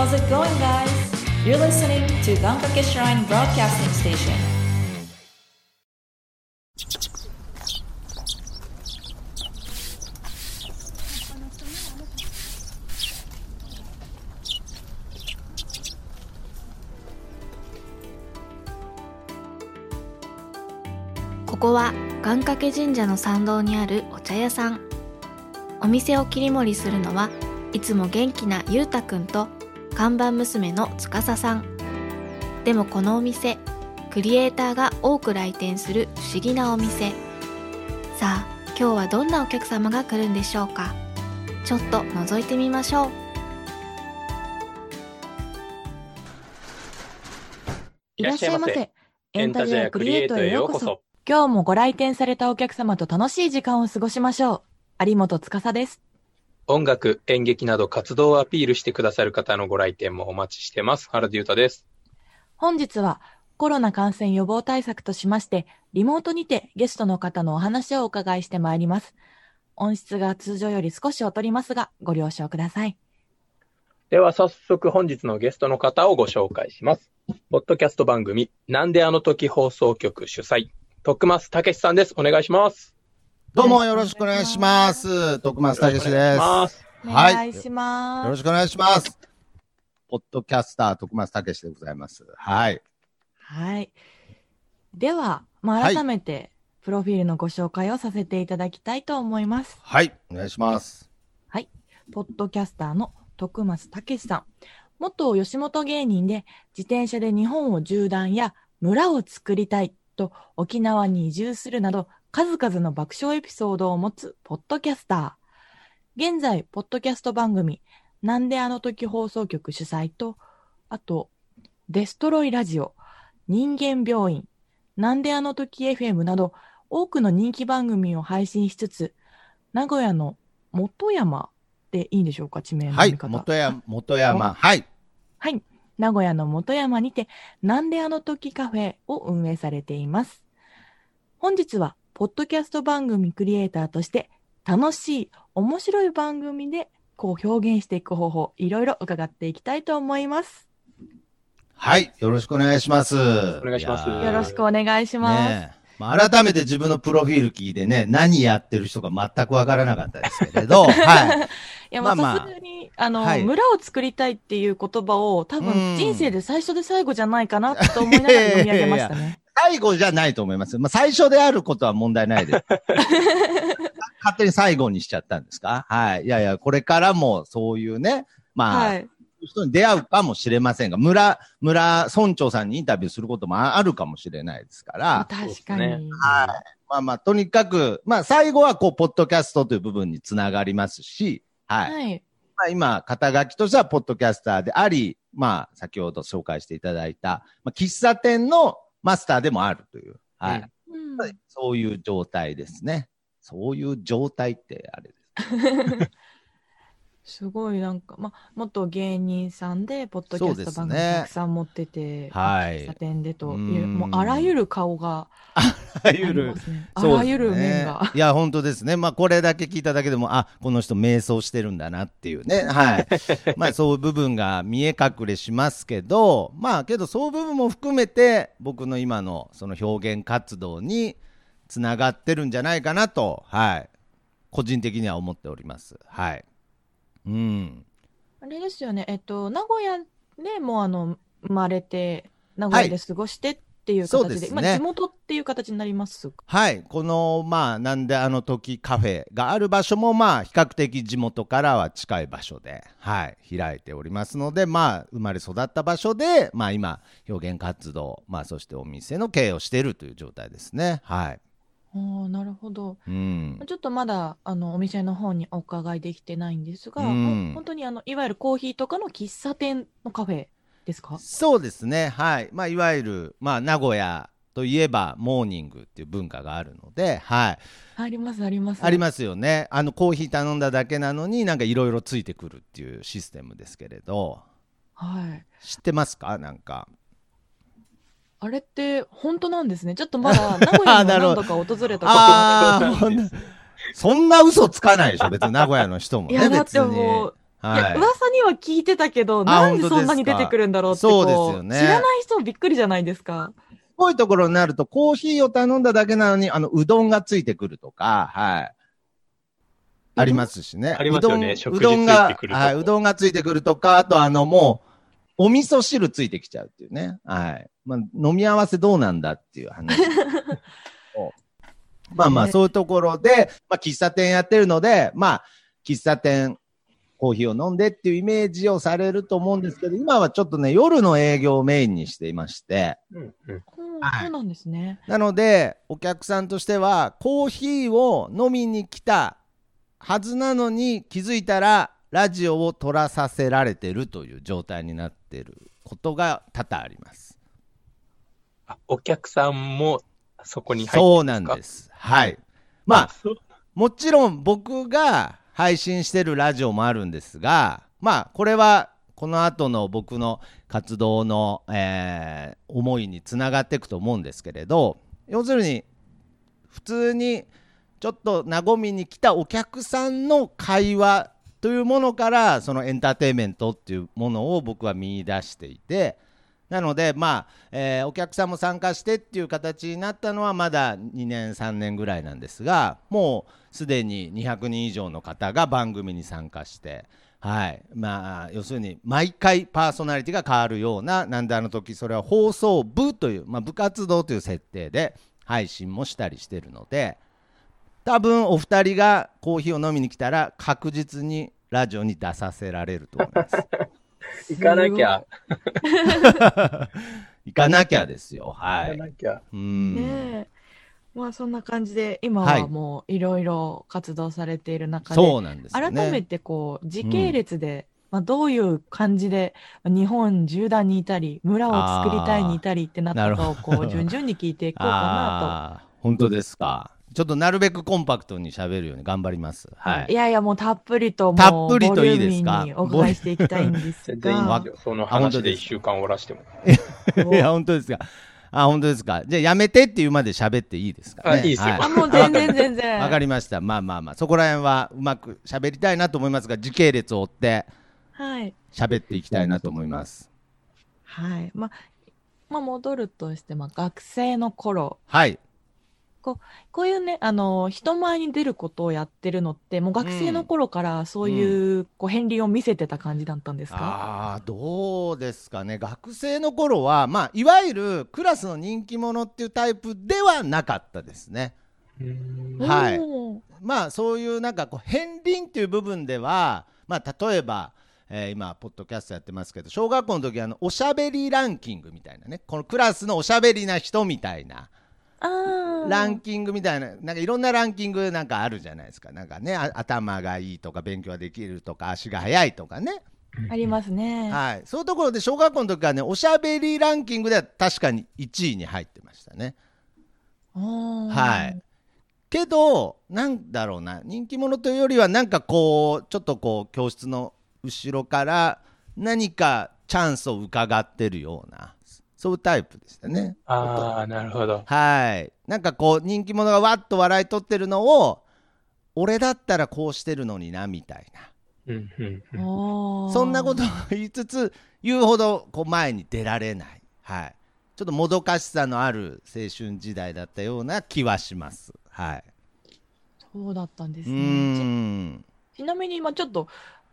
How's it going, guys? You're listening to Gankake Shrine Broadcasting Station. ここは願掛け神社の参道にあるお茶屋さんお店を切り盛りするのはいつも元気なゆうたくんと看板娘のつかささんでもこのお店クリエイターが多く来店する不思議なお店さあ今日はどんなお客様が来るんでしょうかちょっと覗いてみましょういらっしゃいませ。エンタジェアクリエイトへようこそ。今日もご来店されたお客様と楽しい時間を過ごしましょう。有本司です。音楽、演劇など活動をアピールしてくださる方のご来店もお待ちしてます。原田裕太です。本日はコロナ感染予防対策としまして、リモートにてゲストの方のお話をお伺いしてまいります。音質が通常より少し劣りますが、ご了承ください。では早速本日のゲストの方をご紹介します。ポッドキャスト番組、なんであの時放送局主催、徳増武さんです。お願いします。どうもよろしくお願いします。徳松たけしです。はい願いします。よろしくお願いします。ポッドキャスター徳松たけしでございます。はい。はい。では、まあ、はい改めて、プロフィールのご紹介をさせていただきたいと思います。はい。お願いします。ポッドキャスターの徳松武さん。元吉本芸人で自転車で日本を縦断や村を作りたいと沖縄に移住するなど数々の爆笑エピソードを持つポッドキャスター。現在、ポッドキャスト番組、なんであの時放送局主催と、あと、デストロイラジオ、人間病院、なんであの時 FM など多くの人気番組を配信しつつ、名古屋の元山でいいんでしょうか、地名のはい。読み方。元山、元山。はい。はい。名古屋の元山にて、なんであの時カフェを運営されています。本日は、ポッドキャスト番組クリエイターとして、楽しい、面白い番組で、こう表現していく方法、いろいろ伺っていきたいと思います。はい。よろしくお願いします。お願いしますよろしくお願いします。ねえまあ、改めて自分のプロフィール聞いてね、何やってる人が全くわからなかったですけれど、はい。いや、まあ、さすがに、あの、はい村を作りたいっていう言葉を、多うん分、人生で最初で最後じゃないかなと思いながら読み上げましたね。最後じゃないと思います。まあ、最初であることは問題ないです。勝手に最後にしちゃったんですか？はい。いやいや、これからもそういうね、まあ、はい。人に出会うかもしれませんが、村、村村長さんにインタビューすることもああるかもしれないですから、確かそうですねに。まあまあ、とにかく、まあ最後はこう、ポッドキャストという部分につながりますし、はい。はい。まあ今、肩書きとしてはポッドキャスターであり、まあ先ほど紹介していただいた、まあ喫茶店のマスターでもあるという、はい。うんうんそういう状態ですね。そういう状態ってあれです。すごいなんか、ま、元芸人さんで、ポッドキャスト番組たくさん持ってて、はい喫茶店でとうんいう、もうあらゆる顔があらありますね。あらゆる面が。いや、本当ですね。まあ、これだけ聞いただけでも、あ、この人瞑想してるんだなっていうね。はい。まあ、そういう部分が見え隠れしますけど、まあ、けど、そういう部分も含めて、僕の今のその表現活動につながってるんじゃないかなと、はい。個人的には思っております。はい。うん。あれですよね、えっと、名古屋でもうあの、生まれて、名古屋で過ごしてっていう形で、ですねまあ、地元っていう形になります？かはい。この、まあ、なんであの時カフェがある場所も、まあ、比較的地元からは近い場所で、はい、開いておりますので、まあ、生まれ育った場所で、まあ、今、表現活動、まあ、そしてお店の経営をしているという状態ですね。はい。ああ、なるほど。うん。ちょっとまだ、あの、お店の方にお伺いできてないんですが、うん本当にあの、いわゆるコーヒーとかの喫茶店のカフェですか？そうですね。はい。まあ、いわゆる、まあ、名古屋といえば、モーニングっていう文化があるので、はい。あります、あります。ありますよね。あの、コーヒー頼んだだけなのになんかいろいろついてくるっていうシステムですけれど、はい。知ってますか？なんか。あれって本当なんですね。ちょっとまだ 名古屋にもなるほど何度か訪れたことがそんな嘘つかないでしょ、別に名古屋の人もいね、や、だって別に。もう、はい。噂には聞いてたけど、あなんでそんなに出てくるんだろうってこそうですよね知らない人びっくりじゃないですか。こういうところになると、コーヒーを頼んだだけなのに、あの、うどんがついてくるとか、はい。ありますしね。ありますよねうどん食事うどんがついてくるとこはい、うどんがついてくるとか、あとあの、もう、お味噌汁ついてきちゃうっていうね。はい。まあ、飲み合わせどうなんだっていう話。まあまあ、ねそういうところで、まあ、喫茶店やってるので、まあ、喫茶店、コーヒーを飲んでっていうイメージをされると思うんですけど、今はちょっとね、夜の営業をメインにしていまして、うんうんうんはいそうなんですね。なので、お客さんとしては、コーヒーを飲みに来たはずなのに、気づいたら、ラジオを撮らさせられてるという状態になっていることが多々あります。あお客さんもそこに入ってそうなんです。はい。まあ、もちろん僕が配信してるラジオもあるんですが、まあ、これはこの後の僕の活動の、えー思いにつながっていくと思うんですけれど、要するに、普通にちょっと和みに来たお客さんの会話というものから、そのエンターテインメントっていうものを僕は見出していて、なので、まあえお客さんも参加してっていう形になったのはまだ2年、3年ぐらいなんですが、もうすでに200人以上の方が番組に参加して、はい。まあ、要するに毎回パーソナリティが変わるような、なんであの時それは放送部という、まあ、部活動という設定で配信もしたりしてるので、多分お二人がコーヒーを飲みに来たら、確実にラジオに出させられると思います。行かなきゃ。行かなきゃですよ。はい。行かなきゃ。うん。ねえ。まあそんな感じで、今はいはもういろいろ活動されている中で、そうなんですよ改ね。めてこう、時系列で、まあどういう感じで、まあ日本縦断にいたり、村を作りたいにいたりってなったかをこう、順々に聞いていこうかなああ、本当ですか。ちょっとなるべくコンパクトに喋るように頑張ります。と。はい。いやいや、もうたっぷりと、もう、たっぷりといいですか？ボリューミーにお伺いしていきたいんですが。その話で当です一週間終わらしても。いや、本当ですか？あ、本当ですか？じゃあ、やめてっていうまで喋っていいですか、ね。あいいですよあ、もう全然全然。わかりました。まあまあまあ、そこら辺はうまく喋りたいなと思いますが、時系列を追ってはい。喋っていきたいなと思います。はい。まあ、まあ、戻るとして、まあ、学生の頃、はい。こういうね、あの、人前に出ることをやってるのって、もう学生の頃からそういう、こう、片鱗を見せてた感じだったんですか？ああ、どうですかね。学生の頃は、まあ、いわゆるクラスの人気者っていうタイプではなかったですね。はい。まあそういうなんかこう片鱗っていう部分ではまあ例えば、えー今ポッドキャストやってますけど小学校の時あのおしゃべりランキングみたいなね。このクラスのおしゃべりな人みたいなランキングみたいななんかいろんなランキングなんかあるじゃないですかなんかねあ頭がいいとか勉強ができるとか足が速いとかね、ありますね。はい、そういうところで小学校の時はねおしゃべりランキングでは確かに1位に入ってましたね。はい。けど、なんだろうな、人気者というよりは、なんかこう、ちょっとこう、教室の後ろから何かチャンスを伺ってるような、そういうタイプでしたね。ああ、なるほど。はい。なんかこう、人気者がわっと笑い取ってるのを、俺だったらこうしてるのにな、みたいな。うんうんうんそんなことを言いつつ、言うほどこう前に出られない。はい。ちょっともどかしさのある青春時代だったような気はします。はい。そうだったんですね。ん。ちちなみに、今ちょっと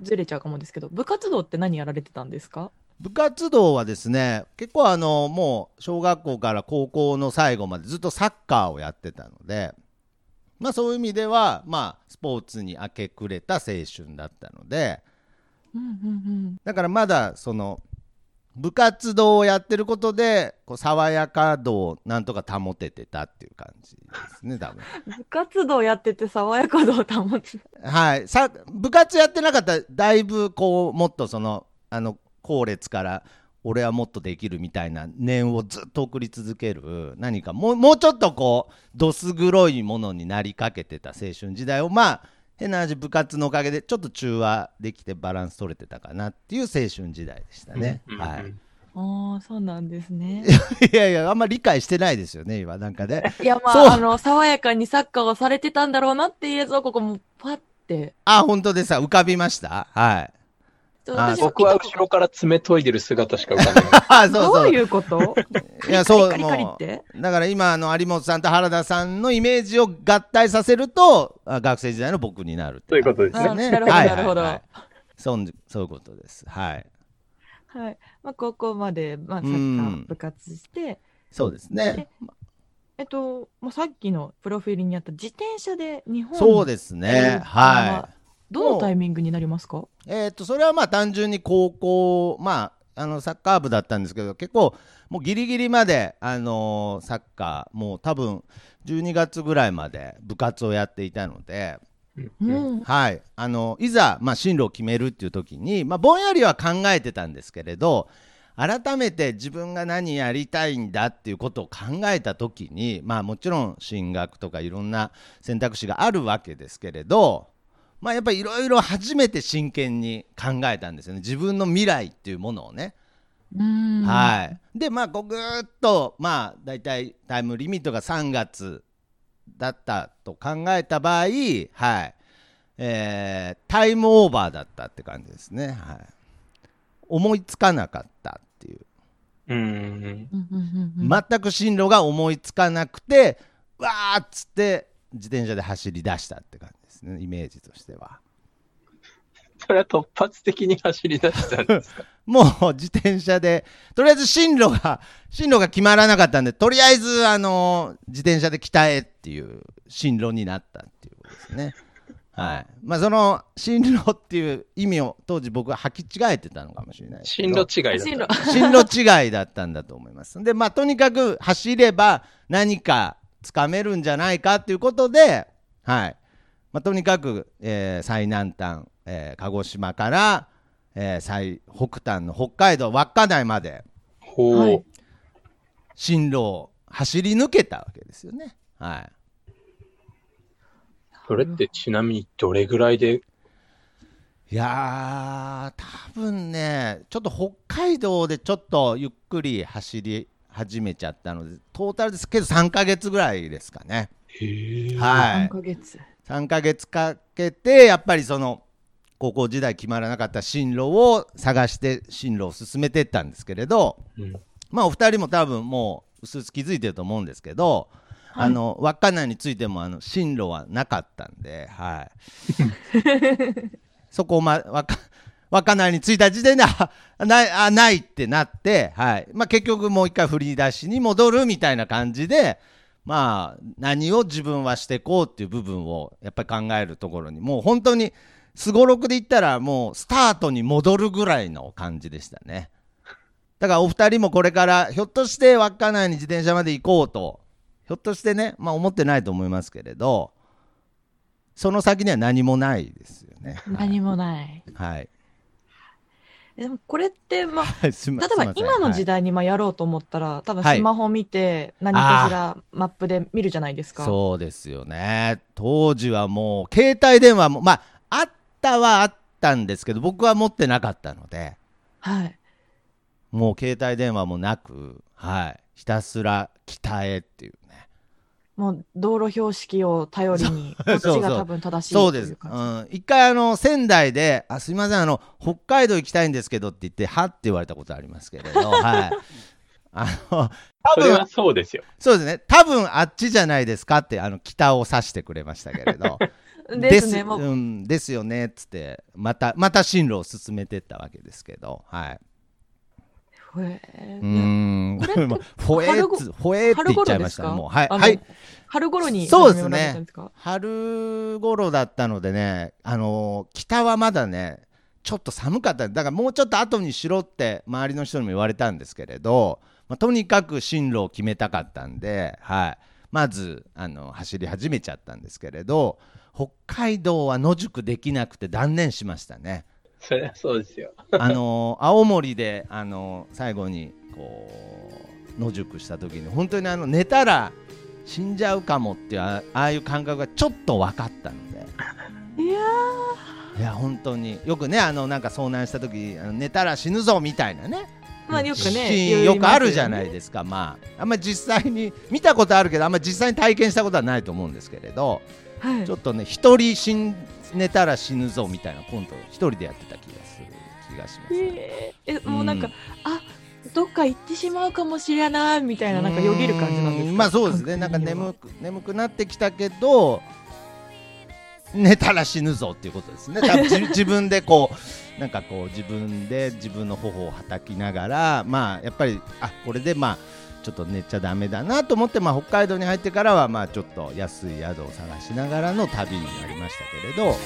ずれちゃうかもですけど、部活動って何やられてたんですか？部活動はですね、結構あの、もう小学校から高校の最後までずっとサッカーをやってたので、まあそういう意味では、まあスポーツに明け暮れた青春だったので、うんうんだからまだその、部活動をやってることで、こう爽やか度をなんとか保ててたっていう感じですね、多分。うん。部活動やってて爽やか度を保つ。はい。さ、部活やってなかったら、だいぶこう、もっとその、あの、後列から、俺はもっとできるみたいな念をずっと送り続ける、何かもう、もうちょっとこう、どす黒いものになりかけてた青春時代を、まあ、変な話、部活のおかげで、ちょっと中和できてバランス取れてたかなっていう青春時代でしたね。うんはい。ああ、そうなんですね。いやいや、あんま理解してないですよね、今、なんかね。いや、まあ、あの、爽やかにサッカーをされてたんだろうなっていうやつを、ここもパッて。あ、本当ですか。浮かびましたはい。僕は後ろから爪研いでる姿しか浮かんでない。あそうそう。どういうこと？いやそうもうだから今あの有本さんと原田さんのイメージを合体させるとあ学生時代の僕になるそういうことですね。あなるほどはい。なるほど。そうそういうことです。はい。はい。まあ、高校まで、まあ、サッカうん。ー部活して、そうですね。えっと、まあ、さっきのプロフィールにあった自転車で日本そうですね。えーはいどのタイミングになりますか？えー、とそれはまあ単純に高校、まあ、あのサッカー部だったんですけど結構もうギリギリまで、あのーサッカーもう多分12月ぐらいまで部活をやっていたので、うん。はい、あのいざ、まあ、進路を決めるっていう時に、まあ、ぼんやりは考えてたんですけれど改めて自分が何やりたいんだっていうことを考えた時に、まあ、もちろん進学とかいろんな選択肢があるわけですけれど、まあ、やっぱりいろいろ初めて真剣に考えたんですよね。自分の未来っていうものをね。うん。はい、でまあこうぐーっとまあ大体タイムリミットが3月だったと考えた場合、はい。えータイムオーバーだったって感じですね、はい、思いつかなかったっていう。うん。全く進路が思いつかなくてわーっつって自転車で走り出したって感じですねイメージとしては。それは突発的に走り出したんですか？もう自転車で、とりあえず進路が、進路が決まらなかったんで、とりあえず、あの、自転車で北へっていう進路になったっていうことですね。はい。まあ、その進路っていう意味を当時僕は履き違えてたのかもしれない進ど。路違いだった。進路。進路違いだったんだと思います。で、まあ、とにかく走れば何かつかめるんじゃないかっていうことで、はい。まあ、とにかく、えー最南端、えー鹿児島から、えー最北端の北海道稚内までほう。はい進路を走り抜けたわけですよね。はい。それってちなみにどれぐらいで、いやー、多分ね、ちょっと北海道でちょっとゆっくり走り始めちゃったので、トータルですけど3ヶ月ぐらいですかね。へえ。はい3。ヶ月。3ヶ月かけてやっぱりその高校時代決まらなかった進路を探して進路を進めていったんですけれどうん。まあお二人も多分もう薄々気づいてると思うんですけど、あの稚内についてもあの進路はなかったんで、はい、そこを、ま、稚内に着いた時点であないあないってなって、はい。まあ、結局もう一回振り出しに戻るみたいな感じで、まあ、何を自分はしていこうっていう部分をやっぱり考えるところにもう本当にすごろくで言ったらもうスタートに戻るぐらいの感じでしたね。だからお二人もこれからひょっとして稚内に自転車まで行こうとひょっとしてね、まあ、思ってないと思いますけれどその先には何もないですよね。何もない。はい、えでもこれって、まあ、例えば今の時代、代にまあやろうと思ったら、多分はいスマホ見て何かしらマップで見るじゃないですか。そうですよね。当時はもう携帯電話もまああったはあったんですけど僕は持ってなかったので。はい。もう携帯電話もなく、はい、ひたすら北へっていう。ねもう道路標識を頼りに、こそう っちが多分正しいそうです、う感うん、一回あの仙台で「あすいませんあの北海道行きたいんですけど」って言って「は」って言われたことありますけれど。はい。あの多分そうですよ。そうですね。多分あっちじゃないですかってあの北を指してくれましたけれど。じ。ですね、もう、うん、ですよねっつってまたまた進路を進めてったわけですけど。はいフォエーっつフォエーって言っちゃいましたね。もうはい。はい。春頃にそうですね。春頃だったのでね、あのー北はまだね、ちょっと寒かった、だからもうちょっと後にしろって周りの人にも言われたんですけれど、まあ、とにかく進路を決めたかったんで、はい、まずあの走り始めちゃったんですけれど、北海道は野宿できなくて断念しましたね。それはそうですよ。あのー青森で、あのー最後にこう野宿した時に本当にあの寝たら死んじゃうかもっていうあああいう感覚がちょっと分かったので。いやいや本当に。よくねあのなんか遭難した時あの寝たら死ぬぞみたいなね。ーまあよくシね、ーンよくあるじゃないでですか。まああんまり実際に見たことあるけどあんまり実際に体験したことはないと思うんですけれどす。はい。ちょっとね一人死ん寝たら死ぬぞみたいなコントを一人でやってた気がする気気がします、ねえー。えもうなんか、あどっか行ってしまうかもしれないみたいななんかよぎる感じなんですまあそうですね。なんか眠く眠くなってきたけど寝たら死ぬぞっていうことですね。多分自 自分でこうなんかこう自分で自分の頬をはたきながらまあやっぱりあこれでまあちょっと寝ちゃだめだなと思って、まあ、北海道に入ってからはまあちょっと安い宿を探しながらの旅になりましたけれど、はい、